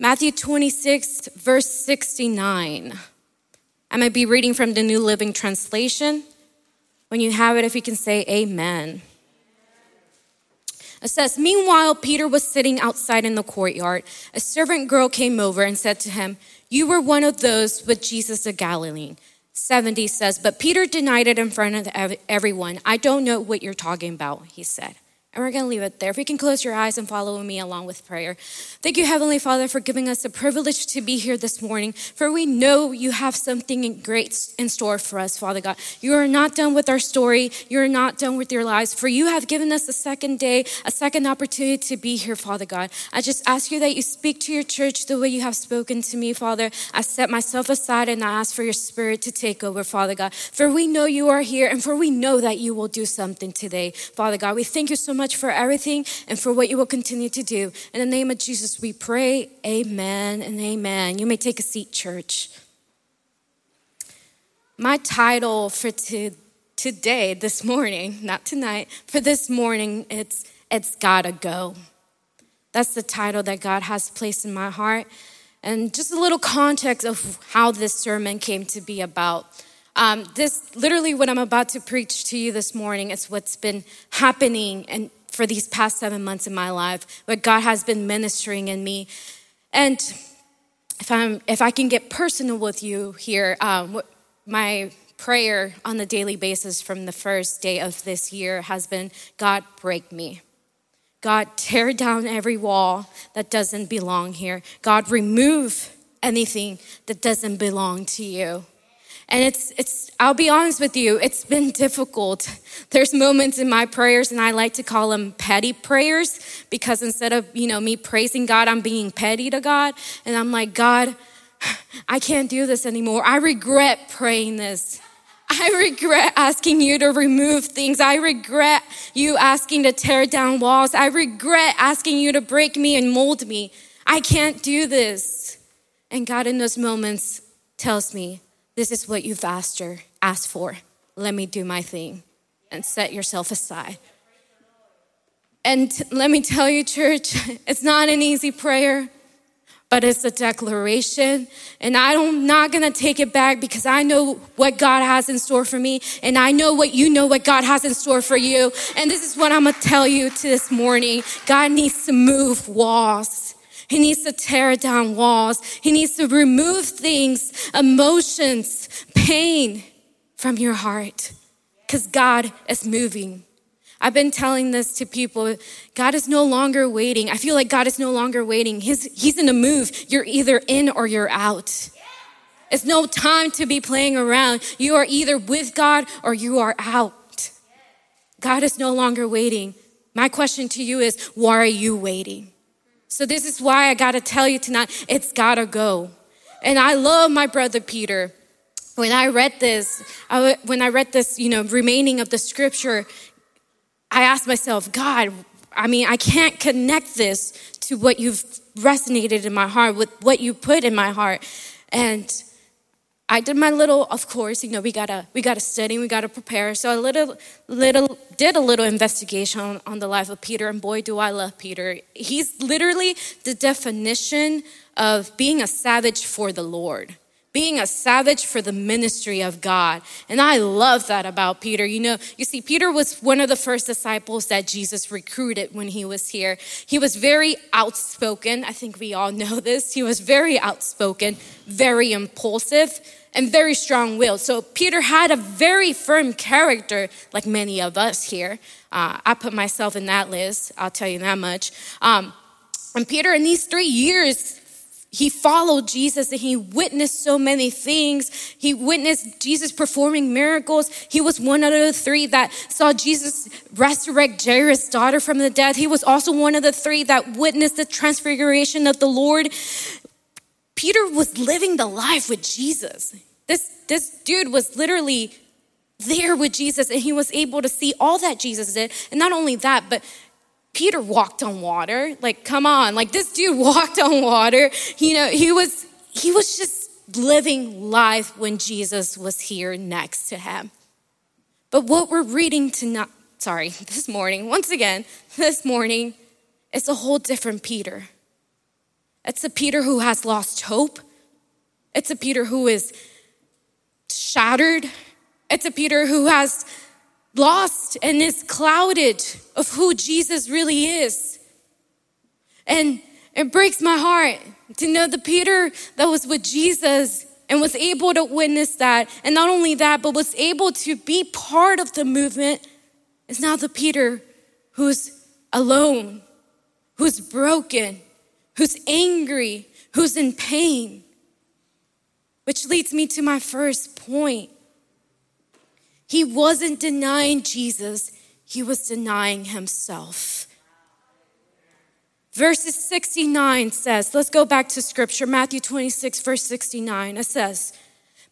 Matthew 26, verse 69. I might be reading from the New Living Translation. When you have it, if you can say amen. It says, Meanwhile, Peter was sitting outside in the courtyard. A servant girl came over and said to him, You were one of those with Jesus the Galilean. 70 says, But Peter denied it in front of everyone. I don't know what you're talking about, he said. And we're going to leave it there. If you can close your eyes and follow me along with prayer. Thank you, Heavenly Father, for giving us the privilege to be here this morning. For we know you have something great in store for us, Father God. You are not done with our story. You are not done with your lives. For you have given us a second day, a second opportunity to be here, Father God. I just ask you that you speak to your church the way you have spoken to me, Father. I set myself aside and I ask for your spirit to take over, Father God. For we know you are here and for we know that you will do something today, Father God. We thank you so much much for everything and for what you will continue to do. In the name of Jesus, we pray. Amen and amen. You may take a seat, church. My title for to, today, this morning, not tonight, for this morning, it's It's Gotta Go. That's the title that God has placed in my heart. And just a little context of how this sermon came to be about. Um, this literally what I'm about to preach to you this morning is what's been happening and for these past seven months in my life, what God has been ministering in me. And if I'm if I can get personal with you here, um, my prayer on the daily basis from the first day of this year has been God break me. God tear down every wall that doesn't belong here. God remove anything that doesn't belong to you. And it's, it's, I'll be honest with you, it's been difficult. There's moments in my prayers, and I like to call them petty prayers because instead of, you know, me praising God, I'm being petty to God. And I'm like, God, I can't do this anymore. I regret praying this. I regret asking you to remove things. I regret you asking to tear down walls. I regret asking you to break me and mold me. I can't do this. And God, in those moments, tells me, this is what you've asked her, asked for. Let me do my thing and set yourself aside. And let me tell you, church, it's not an easy prayer, but it's a declaration. And I'm not gonna take it back because I know what God has in store for me, and I know what you know what God has in store for you. And this is what I'm gonna tell you to this morning God needs to move walls. He needs to tear down walls. He needs to remove things, emotions, pain from your heart because God is moving. I've been telling this to people. God is no longer waiting. I feel like God is no longer waiting. He's, he's in a move. You're either in or you're out. It's no time to be playing around. You are either with God or you are out. God is no longer waiting. My question to you is, why are you waiting? So this is why I got to tell you tonight, it's got to go. And I love my brother Peter. When I read this, I, when I read this, you know, remaining of the scripture, I asked myself, God, I mean, I can't connect this to what you've resonated in my heart, with what you put in my heart. And I did my little, of course, you know, we gotta we gotta study, we gotta prepare. So I little little did a little investigation on, on the life of Peter, and boy, do I love Peter. He's literally the definition of being a savage for the Lord being a savage for the ministry of God. And I love that about Peter. You know, you see, Peter was one of the first disciples that Jesus recruited when he was here. He was very outspoken. I think we all know this. He was very outspoken, very impulsive, and very strong willed. So Peter had a very firm character, like many of us here. Uh, I put myself in that list, I'll tell you that much. Um, and Peter, in these three years, he followed Jesus and he witnessed so many things. He witnessed Jesus performing miracles. He was one of the three that saw Jesus resurrect Jairus' daughter from the dead. He was also one of the three that witnessed the transfiguration of the Lord. Peter was living the life with Jesus. This, this dude was literally there with Jesus and he was able to see all that Jesus did. And not only that, but Peter walked on water. Like, come on. Like, this dude walked on water. You know, he was, he was just living life when Jesus was here next to him. But what we're reading tonight, sorry, this morning, once again, this morning, it's a whole different Peter. It's a Peter who has lost hope. It's a Peter who is shattered. It's a Peter who has lost and is clouded of who Jesus really is. And it breaks my heart to know the Peter that was with Jesus and was able to witness that. And not only that, but was able to be part of the movement is now the Peter who's alone, who's broken, who's angry, who's in pain. Which leads me to my first point. He wasn't denying Jesus, he was denying himself. Verses 69 says, let's go back to scripture, Matthew 26, verse 69. It says,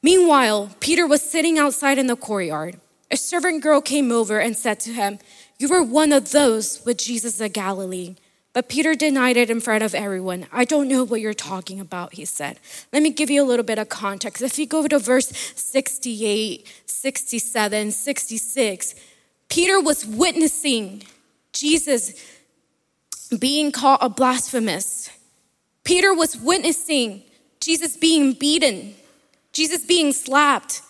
Meanwhile, Peter was sitting outside in the courtyard. A servant girl came over and said to him, You were one of those with Jesus of Galilee. But Peter denied it in front of everyone. I don't know what you're talking about, he said. Let me give you a little bit of context. If you go to verse 68, 67, 66, Peter was witnessing Jesus being called a blasphemous. Peter was witnessing Jesus being beaten, Jesus being slapped.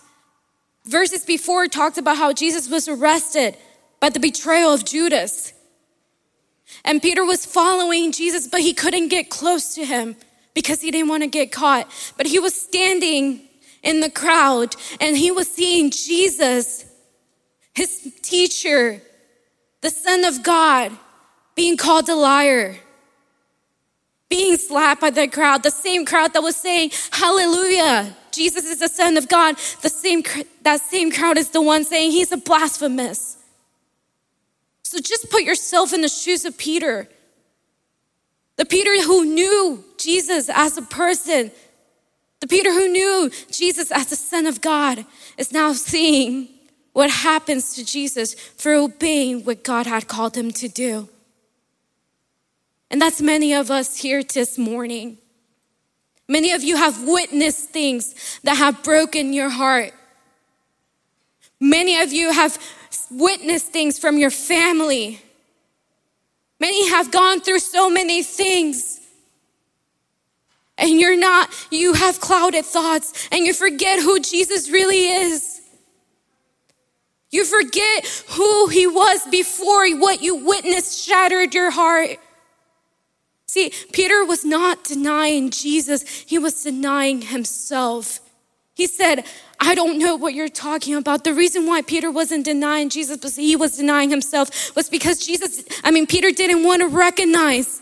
Verses before talked about how Jesus was arrested by the betrayal of Judas. And Peter was following Jesus, but he couldn't get close to him because he didn't want to get caught. But he was standing in the crowd and he was seeing Jesus, his teacher, the Son of God, being called a liar, being slapped by the crowd, the same crowd that was saying, Hallelujah, Jesus is the Son of God. The same, that same crowd is the one saying he's a blasphemous. So just put yourself in the shoes of Peter. The Peter who knew Jesus as a person, the Peter who knew Jesus as the Son of God, is now seeing what happens to Jesus for obeying what God had called him to do. And that's many of us here this morning. Many of you have witnessed things that have broken your heart. Many of you have witnessed things from your family. Many have gone through so many things. And you're not, you have clouded thoughts and you forget who Jesus really is. You forget who he was before what you witnessed shattered your heart. See, Peter was not denying Jesus, he was denying himself. He said, I don't know what you're talking about. The reason why Peter wasn't denying Jesus, but he was denying himself, was because Jesus, I mean, Peter didn't want to recognize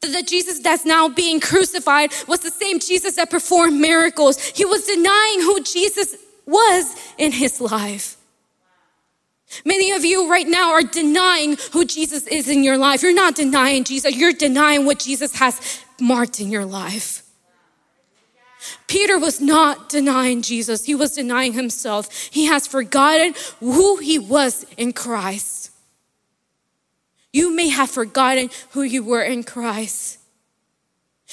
that the Jesus that's now being crucified was the same Jesus that performed miracles. He was denying who Jesus was in his life. Many of you right now are denying who Jesus is in your life. You're not denying Jesus, you're denying what Jesus has marked in your life. Peter was not denying Jesus, he was denying himself. He has forgotten who he was in Christ. You may have forgotten who you were in Christ.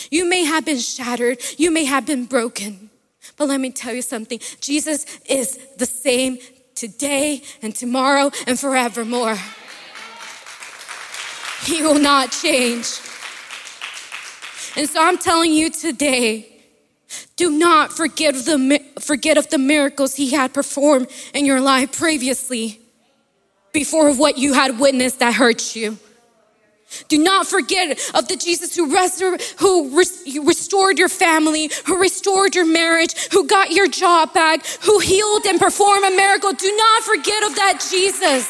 You may have been shattered, you may have been broken. But let me tell you something Jesus is the same today and tomorrow and forevermore. He will not change. And so I'm telling you today, do not forget of the, forget of the miracles he had performed in your life previously before what you had witnessed that hurt you. Do not forget of the Jesus who, who res- restored your family, who restored your marriage, who got your job back, who healed and performed a miracle. Do not forget of that Jesus.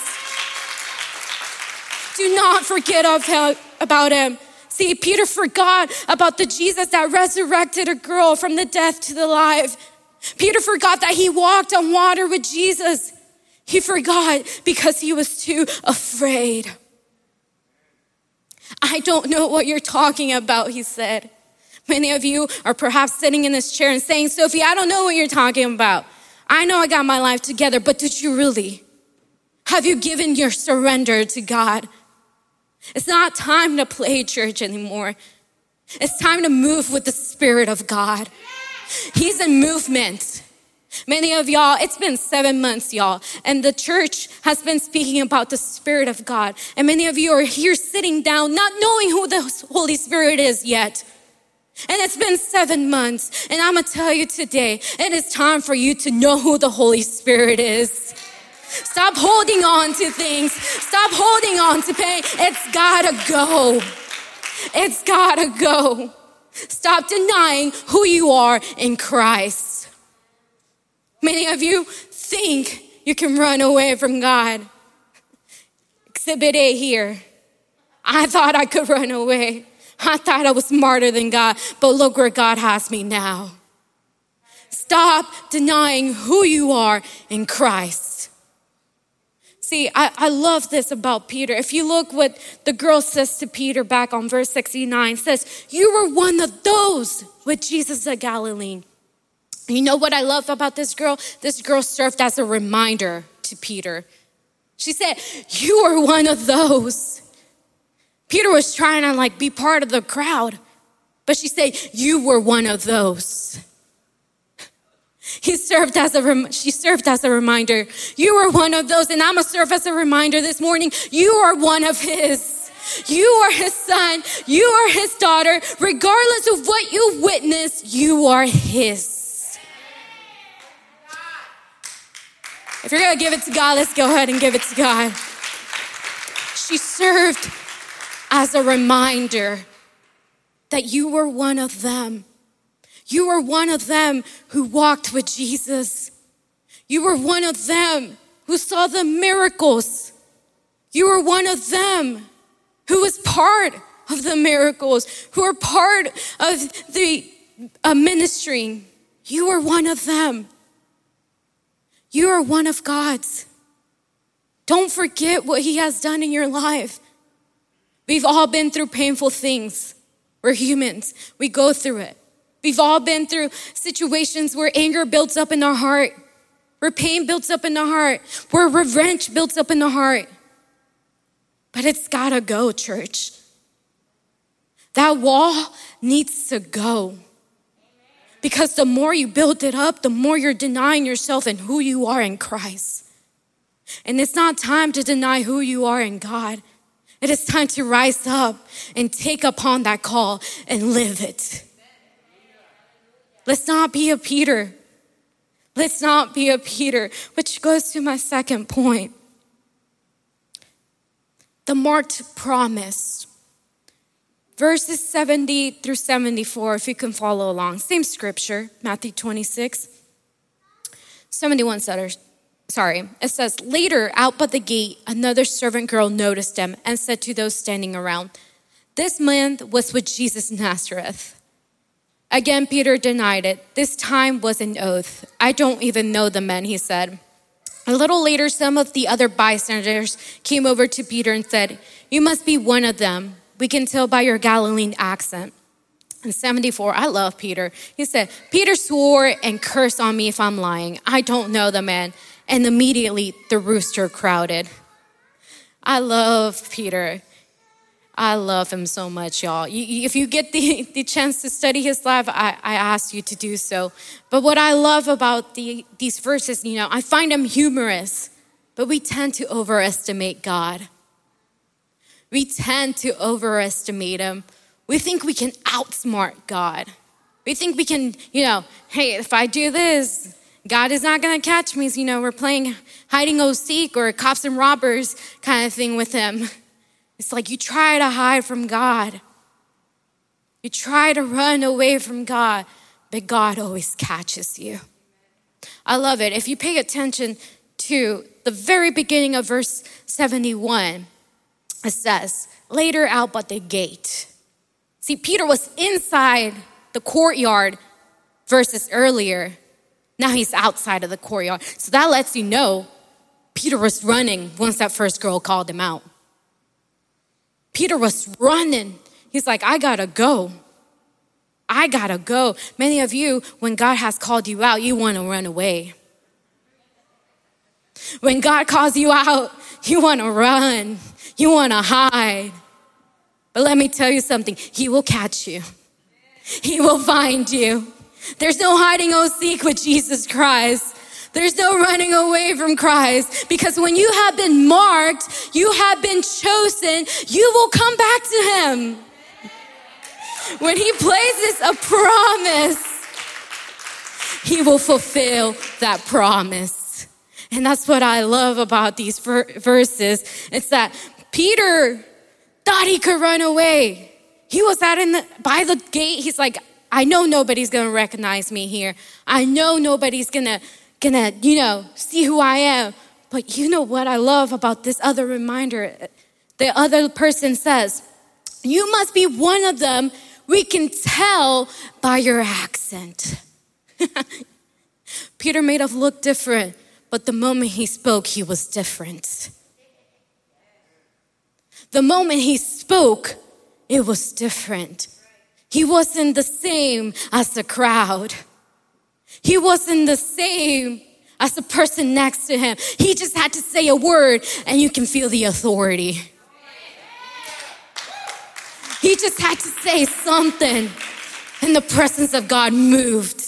Do not forget of him, about him. See, Peter forgot about the Jesus that resurrected a girl from the death to the life. Peter forgot that he walked on water with Jesus. He forgot because he was too afraid. I don't know what you're talking about, he said. Many of you are perhaps sitting in this chair and saying, Sophie, I don't know what you're talking about. I know I got my life together, but did you really? Have you given your surrender to God? It's not time to play church anymore. It's time to move with the Spirit of God. He's in movement. Many of y'all, it's been seven months, y'all, and the church has been speaking about the Spirit of God. And many of you are here sitting down, not knowing who the Holy Spirit is yet. And it's been seven months. And I'm to tell you today, it is time for you to know who the Holy Spirit is. Stop holding on to things. Stop holding on to pain. It's gotta go. It's gotta go. Stop denying who you are in Christ. Many of you think you can run away from God. Exhibit A here. I thought I could run away. I thought I was smarter than God, but look where God has me now. Stop denying who you are in Christ. See, I, I love this about Peter. If you look what the girl says to Peter back on verse 69, says, You were one of those with Jesus the Galilean. You know what I love about this girl? This girl served as a reminder to Peter. She said, You were one of those. Peter was trying to like be part of the crowd, but she said, You were one of those. He served as a rem- she served as a reminder. You are one of those, and I'm gonna serve as a reminder this morning. You are one of his. You are his son. You are his daughter. Regardless of what you witness, you are his. If you're gonna give it to God, let's go ahead and give it to God. She served as a reminder that you were one of them. You were one of them who walked with Jesus. You were one of them who saw the miracles. You were one of them who was part of the miracles, who were part of the uh, ministry. You are one of them. You are one of God's. Don't forget what He has done in your life. We've all been through painful things. We're humans, we go through it. We've all been through situations where anger builds up in our heart, where pain builds up in the heart, where revenge builds up in the heart. But it's gotta go, church. That wall needs to go. Because the more you build it up, the more you're denying yourself and who you are in Christ. And it's not time to deny who you are in God. It is time to rise up and take upon that call and live it. Let's not be a Peter. Let's not be a Peter, which goes to my second point. The marked promise. Verses 70 through 74, if you can follow along. Same scripture, Matthew 26. 71 setters sorry, it says, Later, out by the gate, another servant girl noticed him and said to those standing around, This man was with Jesus Nazareth. Again, Peter denied it. This time was an oath. I don't even know the man, he said. A little later, some of the other bystanders came over to Peter and said, You must be one of them. We can tell by your Galilean accent. In 74, I love Peter. He said, Peter swore and cursed on me if I'm lying. I don't know the man and immediately the rooster crowded. I love Peter. I love him so much, y'all. if you get the, the chance to study his life, I, I ask you to do so. But what I love about the, these verses, you know, I find them humorous, but we tend to overestimate God. We tend to overestimate him. We think we can outsmart God. We think we can, you know, hey, if I do this, God is not going to catch me. You know, we're playing hiding go seek or cops and robbers kind of thing with him. It's like you try to hide from God. You try to run away from God, but God always catches you. I love it. If you pay attention to the very beginning of verse 71, it says, later out but the gate. See, Peter was inside the courtyard versus earlier. Now he's outside of the courtyard. So that lets you know Peter was running once that first girl called him out. Peter was running. He's like, I gotta go. I gotta go. Many of you, when God has called you out, you wanna run away. When God calls you out, you wanna run, you wanna hide. But let me tell you something He will catch you, He will find you. There's no hiding or seek with Jesus Christ. There's no running away from Christ because when you have been marked, you have been chosen, you will come back to Him. when He places a promise, He will fulfill that promise. And that's what I love about these ver- verses. It's that Peter thought he could run away. He was out in the, by the gate. He's like, I know nobody's gonna recognize me here. I know nobody's gonna, gonna, you know, see who I am. But you know what I love about this other reminder? The other person says, You must be one of them. We can tell by your accent. Peter made us look different, but the moment he spoke, he was different. The moment he spoke, it was different. He wasn't the same as the crowd. He wasn't the same as the person next to him. He just had to say a word and you can feel the authority. He just had to say something and the presence of God moved.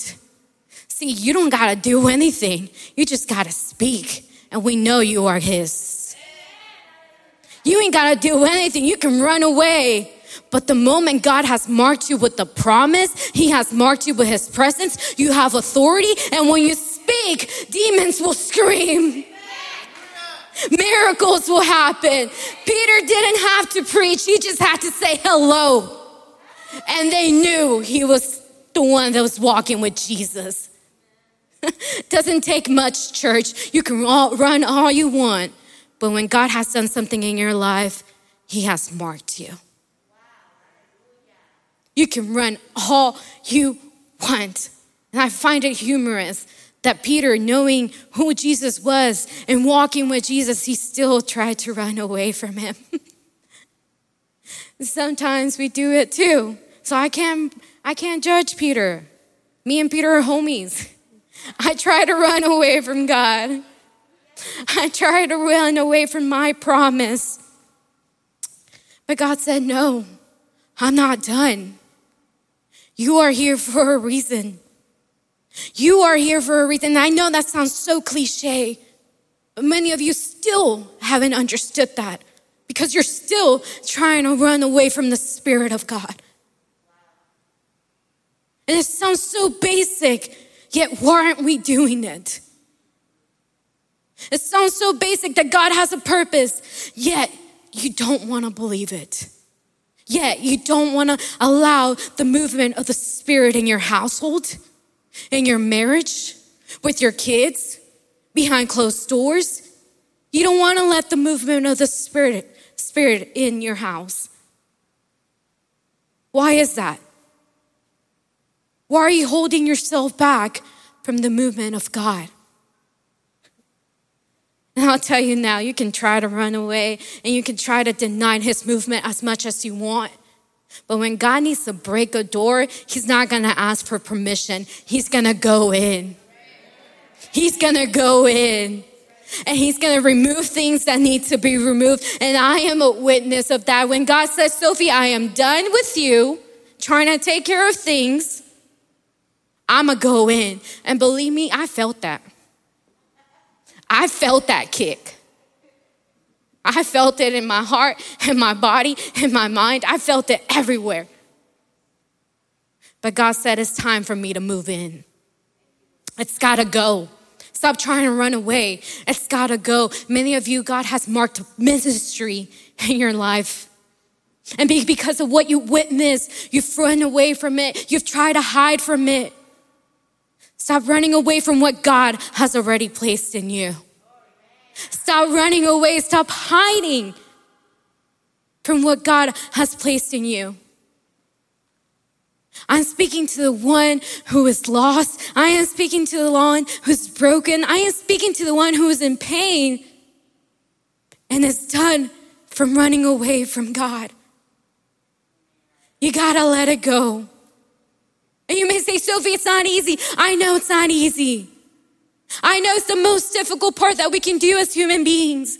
See, you don't got to do anything. You just got to speak and we know you are his. You ain't got to do anything. You can run away. But the moment God has marked you with the promise, He has marked you with His presence, you have authority. And when you speak, demons will scream. Miracles will happen. Peter didn't have to preach, he just had to say hello. And they knew he was the one that was walking with Jesus. Doesn't take much, church. You can all, run all you want. But when God has done something in your life, He has marked you. You can run all you want. And I find it humorous that Peter, knowing who Jesus was and walking with Jesus, he still tried to run away from him. Sometimes we do it too. So I can't I can't judge Peter. Me and Peter are homies. I try to run away from God. I try to run away from my promise. But God said, No, I'm not done. You are here for a reason. You are here for a reason. I know that sounds so cliche, but many of you still haven't understood that because you're still trying to run away from the Spirit of God. And it sounds so basic, yet why aren't we doing it? It sounds so basic that God has a purpose, yet you don't want to believe it. Yet you don't want to allow the movement of the Spirit in your household, in your marriage, with your kids, behind closed doors. You don't want to let the movement of the Spirit, Spirit in your house. Why is that? Why are you holding yourself back from the movement of God? And I'll tell you now, you can try to run away and you can try to deny his movement as much as you want. But when God needs to break a door, he's not going to ask for permission. He's going to go in. He's going to go in. And he's going to remove things that need to be removed. And I am a witness of that. When God says, Sophie, I am done with you trying to take care of things, I'm going to go in. And believe me, I felt that. I felt that kick. I felt it in my heart, in my body, in my mind. I felt it everywhere. But God said, It's time for me to move in. It's gotta go. Stop trying to run away. It's gotta go. Many of you, God has marked ministry in your life. And because of what you witnessed, you've run away from it. You've tried to hide from it. Stop running away from what God has already placed in you. Stop running away. Stop hiding from what God has placed in you. I'm speaking to the one who is lost. I am speaking to the one who's broken. I am speaking to the one who is in pain and is done from running away from God. You gotta let it go. And you may say, Sophie, it's not easy. I know it's not easy. I know it's the most difficult part that we can do as human beings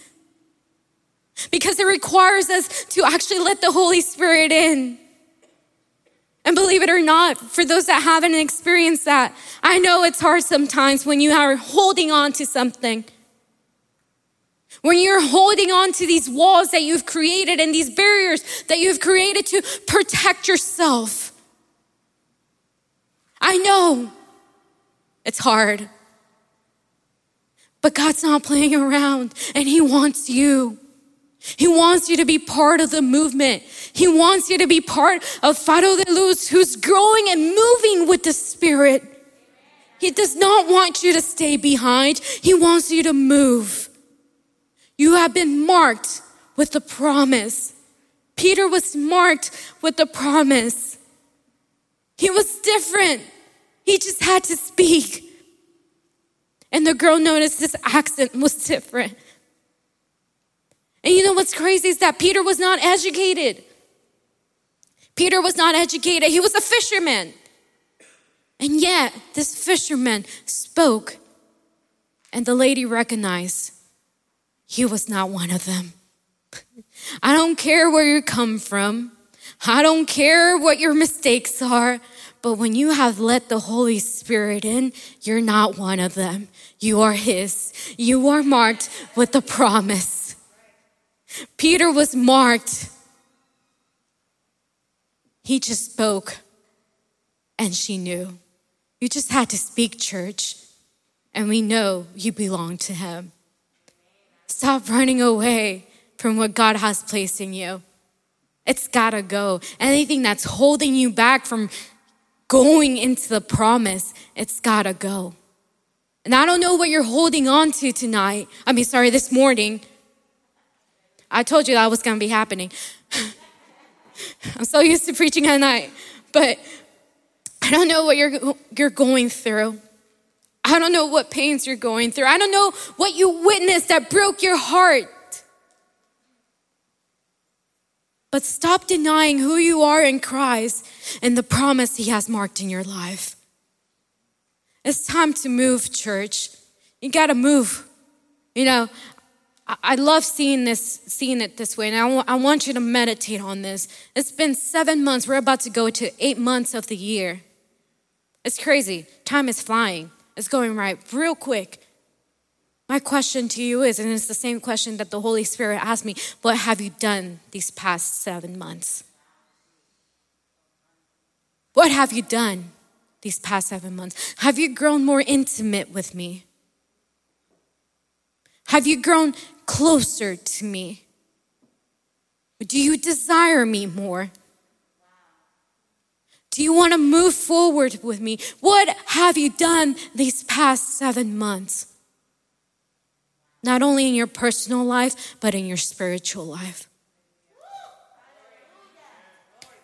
because it requires us to actually let the Holy Spirit in. And believe it or not, for those that haven't experienced that, I know it's hard sometimes when you are holding on to something. When you're holding on to these walls that you've created and these barriers that you've created to protect yourself. I know it's hard. But God's not playing around and He wants you. He wants you to be part of the movement. He wants you to be part of Faro de Luz who's growing and moving with the Spirit. He does not want you to stay behind. He wants you to move. You have been marked with the promise. Peter was marked with the promise. He was different. He just had to speak. And the girl noticed his accent was different. And you know what's crazy is that Peter was not educated. Peter was not educated, he was a fisherman. And yet, this fisherman spoke, and the lady recognized he was not one of them. I don't care where you come from. I don't care what your mistakes are. But when you have let the Holy Spirit in, you're not one of them. You are His. You are marked with the promise. Peter was marked. He just spoke and she knew. You just had to speak, church, and we know you belong to Him. Stop running away from what God has placed in you. It's gotta go. Anything that's holding you back from going into the promise, it's gotta go. And I don't know what you're holding on to tonight. I mean, sorry, this morning. I told you that was gonna be happening. I'm so used to preaching at night, but I don't know what you're, you're going through. I don't know what pains you're going through. I don't know what you witnessed that broke your heart. But stop denying who you are in Christ and the promise He has marked in your life. It's time to move, church. You gotta move. You know, I love seeing this, seeing it this way, and I, w- I want you to meditate on this. It's been seven months. We're about to go to eight months of the year. It's crazy. Time is flying. It's going right real quick. My question to you is, and it's the same question that the Holy Spirit asked me what have you done these past seven months? What have you done these past seven months? Have you grown more intimate with me? Have you grown closer to me? Do you desire me more? Do you want to move forward with me? What have you done these past seven months? Not only in your personal life, but in your spiritual life.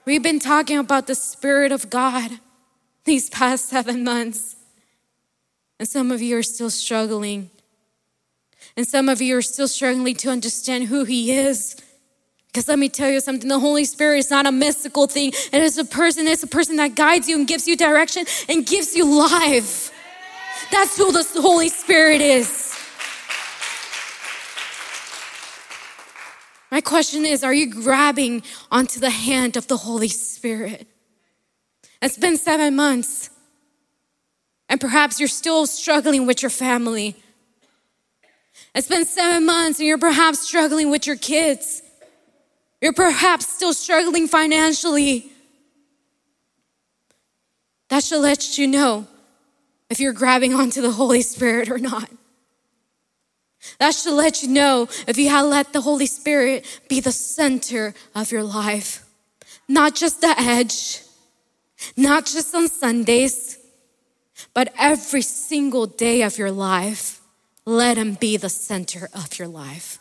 We've been talking about the Spirit of God these past seven months. And some of you are still struggling. And some of you are still struggling to understand who He is. Because let me tell you something the Holy Spirit is not a mystical thing, it is a person, it's a person that guides you and gives you direction and gives you life. That's who the Holy Spirit is. My question is Are you grabbing onto the hand of the Holy Spirit? It's been seven months, and perhaps you're still struggling with your family. It's been seven months, and you're perhaps struggling with your kids. You're perhaps still struggling financially. That should let you know if you're grabbing onto the Holy Spirit or not. That should let you know if you have let the Holy Spirit be the center of your life, not just the edge, not just on Sundays, but every single day of your life. Let Him be the center of your life.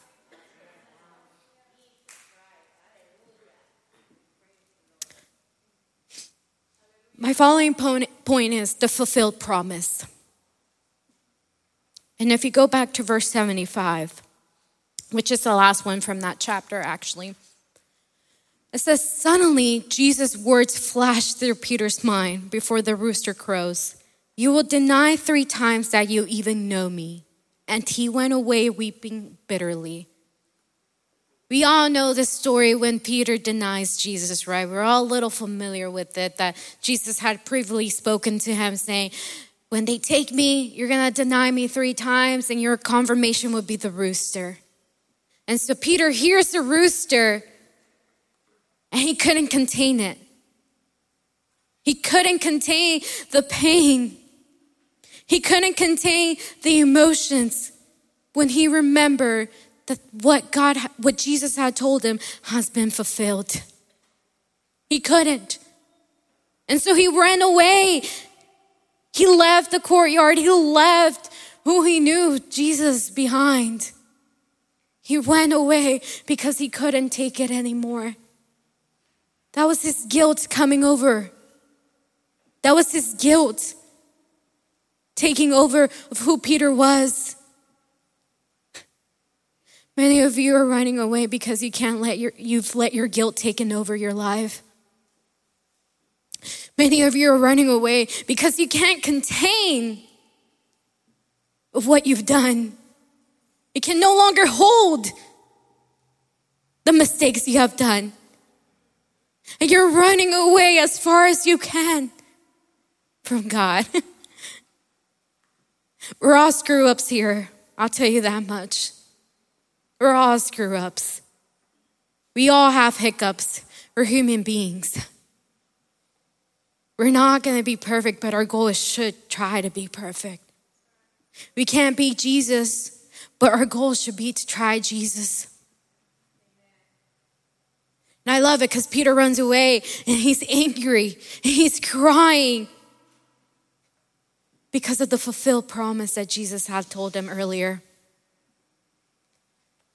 My following point is the fulfilled promise. And if you go back to verse 75, which is the last one from that chapter, actually, it says, Suddenly Jesus' words flashed through Peter's mind before the rooster crows. You will deny three times that you even know me. And he went away weeping bitterly. We all know the story when Peter denies Jesus, right? We're all a little familiar with it that Jesus had previously spoken to him saying, when they take me, you're going to deny me three times, and your confirmation would be the rooster. And so Peter hears the rooster, and he couldn't contain it. He couldn't contain the pain. He couldn't contain the emotions when he remembered that what God, what Jesus had told him has been fulfilled. He couldn't. And so he ran away. He left the courtyard. He left who he knew, Jesus, behind. He went away because he couldn't take it anymore. That was his guilt coming over. That was his guilt taking over of who Peter was. Many of you are running away because you can't let your, you've let your guilt taken over your life. Many of you are running away because you can't contain of what you've done. You can no longer hold the mistakes you have done. And you're running away as far as you can from God. We're all screw ups here. I'll tell you that much. We're all screw ups. We all have hiccups. We're human beings. We're not going to be perfect, but our goal is should try to be perfect. We can't be Jesus, but our goal should be to try Jesus. And I love it because Peter runs away and he's angry and he's crying because of the fulfilled promise that Jesus had told him earlier.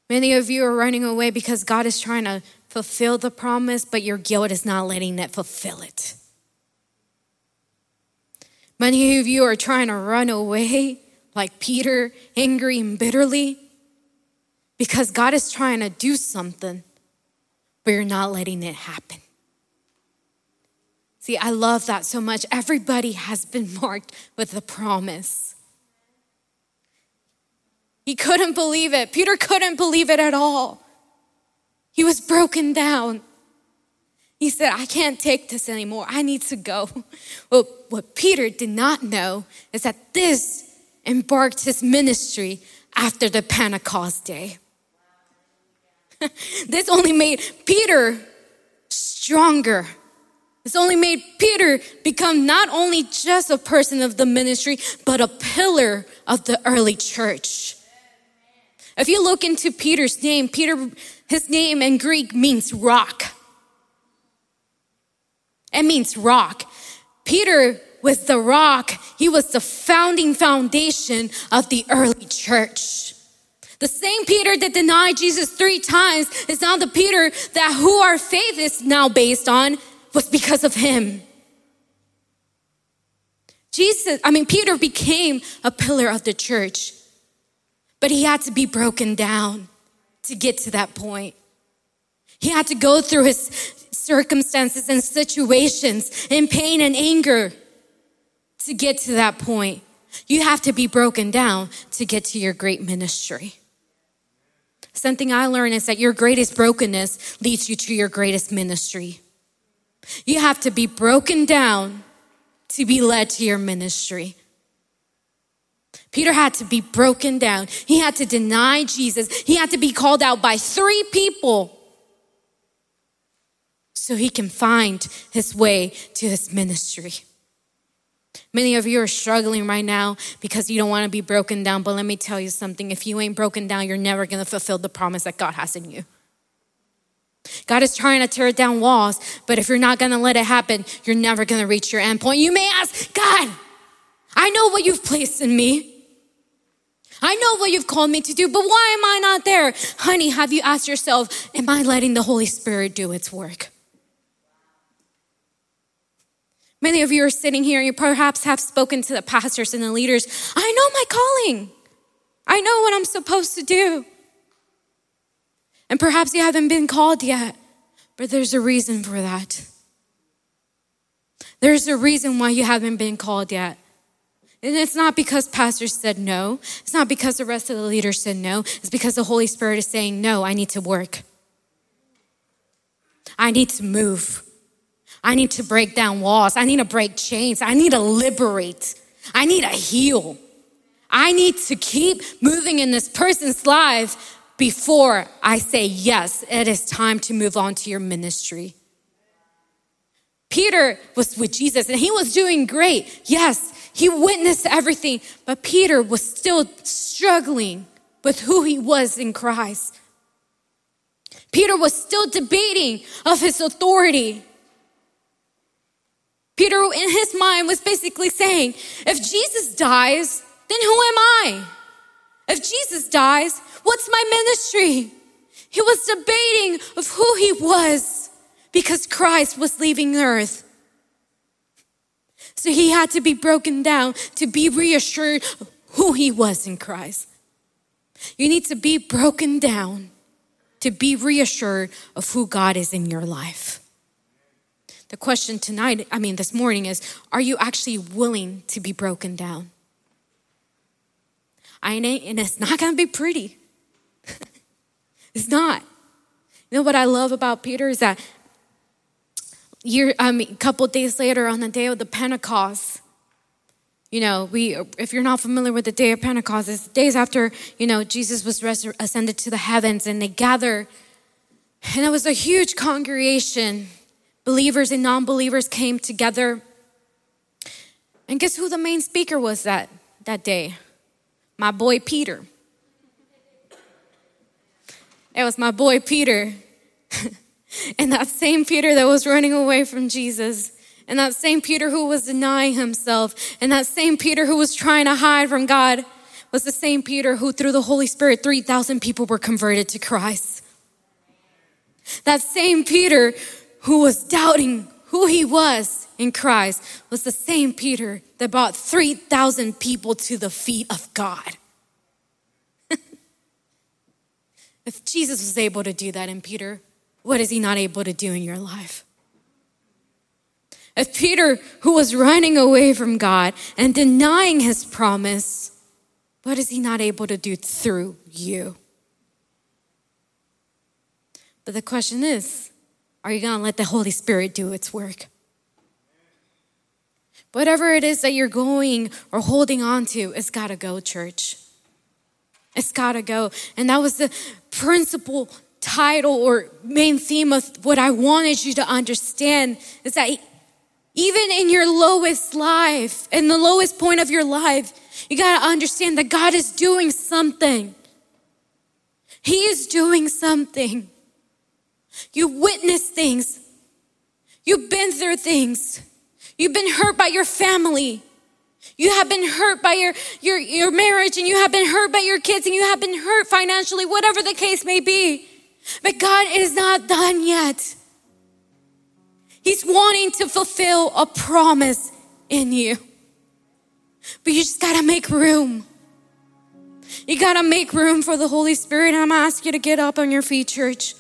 Many of you are running away because God is trying to fulfill the promise, but your guilt is not letting it fulfill it. Many of you are trying to run away like Peter, angry and bitterly, because God is trying to do something, but you're not letting it happen. See, I love that so much. Everybody has been marked with the promise. He couldn't believe it. Peter couldn't believe it at all. He was broken down. He said, I can't take this anymore. I need to go. Well, what Peter did not know is that this embarked his ministry after the Pentecost day. this only made Peter stronger This only made Peter become not only just a person of the ministry, but a pillar of the early church. If you look into Peter's name, Peter, his name in Greek means rock. It means rock. Peter was the rock. He was the founding foundation of the early church. The same Peter that denied Jesus three times is now the Peter that who our faith is now based on was because of him. Jesus, I mean, Peter became a pillar of the church, but he had to be broken down to get to that point. He had to go through his circumstances and situations in pain and anger to get to that point. You have to be broken down to get to your great ministry. Something I learned is that your greatest brokenness leads you to your greatest ministry. You have to be broken down to be led to your ministry. Peter had to be broken down. He had to deny Jesus. He had to be called out by three people so he can find his way to his ministry. Many of you are struggling right now because you don't want to be broken down. But let me tell you something if you ain't broken down, you're never going to fulfill the promise that God has in you. God is trying to tear down walls, but if you're not going to let it happen, you're never going to reach your end point. You may ask, God, I know what you've placed in me. I know what you've called me to do, but why am I not there? Honey, have you asked yourself, am I letting the Holy Spirit do its work? Many of you are sitting here and you perhaps have spoken to the pastors and the leaders. I know my calling. I know what I'm supposed to do. And perhaps you haven't been called yet, but there's a reason for that. There's a reason why you haven't been called yet. And it's not because pastors said no. It's not because the rest of the leaders said no. It's because the Holy Spirit is saying, no, I need to work. I need to move. I need to break down walls. I need to break chains. I need to liberate. I need to heal. I need to keep moving in this person's life before I say, yes, it is time to move on to your ministry. Peter was with Jesus and he was doing great. Yes, he witnessed everything, but Peter was still struggling with who he was in Christ. Peter was still debating of his authority. Peter, in his mind, was basically saying, if Jesus dies, then who am I? If Jesus dies, what's my ministry? He was debating of who he was because Christ was leaving earth. So he had to be broken down to be reassured who he was in Christ. You need to be broken down to be reassured of who God is in your life. The question tonight, I mean, this morning is Are you actually willing to be broken down? I ain't, and it's not gonna be pretty. it's not. You know what I love about Peter is that year, I mean, a couple days later on the day of the Pentecost, you know, we, if you're not familiar with the day of Pentecost, it's days after, you know, Jesus was ascended to the heavens and they gather. And it was a huge congregation. Believers and non believers came together. And guess who the main speaker was that, that day? My boy Peter. It was my boy Peter. and that same Peter that was running away from Jesus and that same Peter who was denying himself, and that same Peter who was trying to hide from God, was the same Peter who, through the Holy Spirit, 3,000 people were converted to Christ. That same Peter who was doubting who he was in Christ was the same Peter that brought 3,000 people to the feet of God. if Jesus was able to do that in Peter, what is he not able to do in your life? If Peter, who was running away from God and denying his promise, what is he not able to do through you? But the question is are you going to let the Holy Spirit do its work? Whatever it is that you're going or holding on to, it's got to go, church. It's got to go. And that was the principal title or main theme of what I wanted you to understand is that even in your lowest life, in the lowest point of your life, you got to understand that God is doing something. He is doing something. You witness things. You've been through things. You've been hurt by your family. You have been hurt by your, your, your marriage and you have been hurt by your kids and you have been hurt financially, whatever the case may be. But God is not done yet. He's wanting to fulfill a promise in you. But you just gotta make room. You gotta make room for the Holy Spirit. And I'm gonna ask you to get up on your feet, church.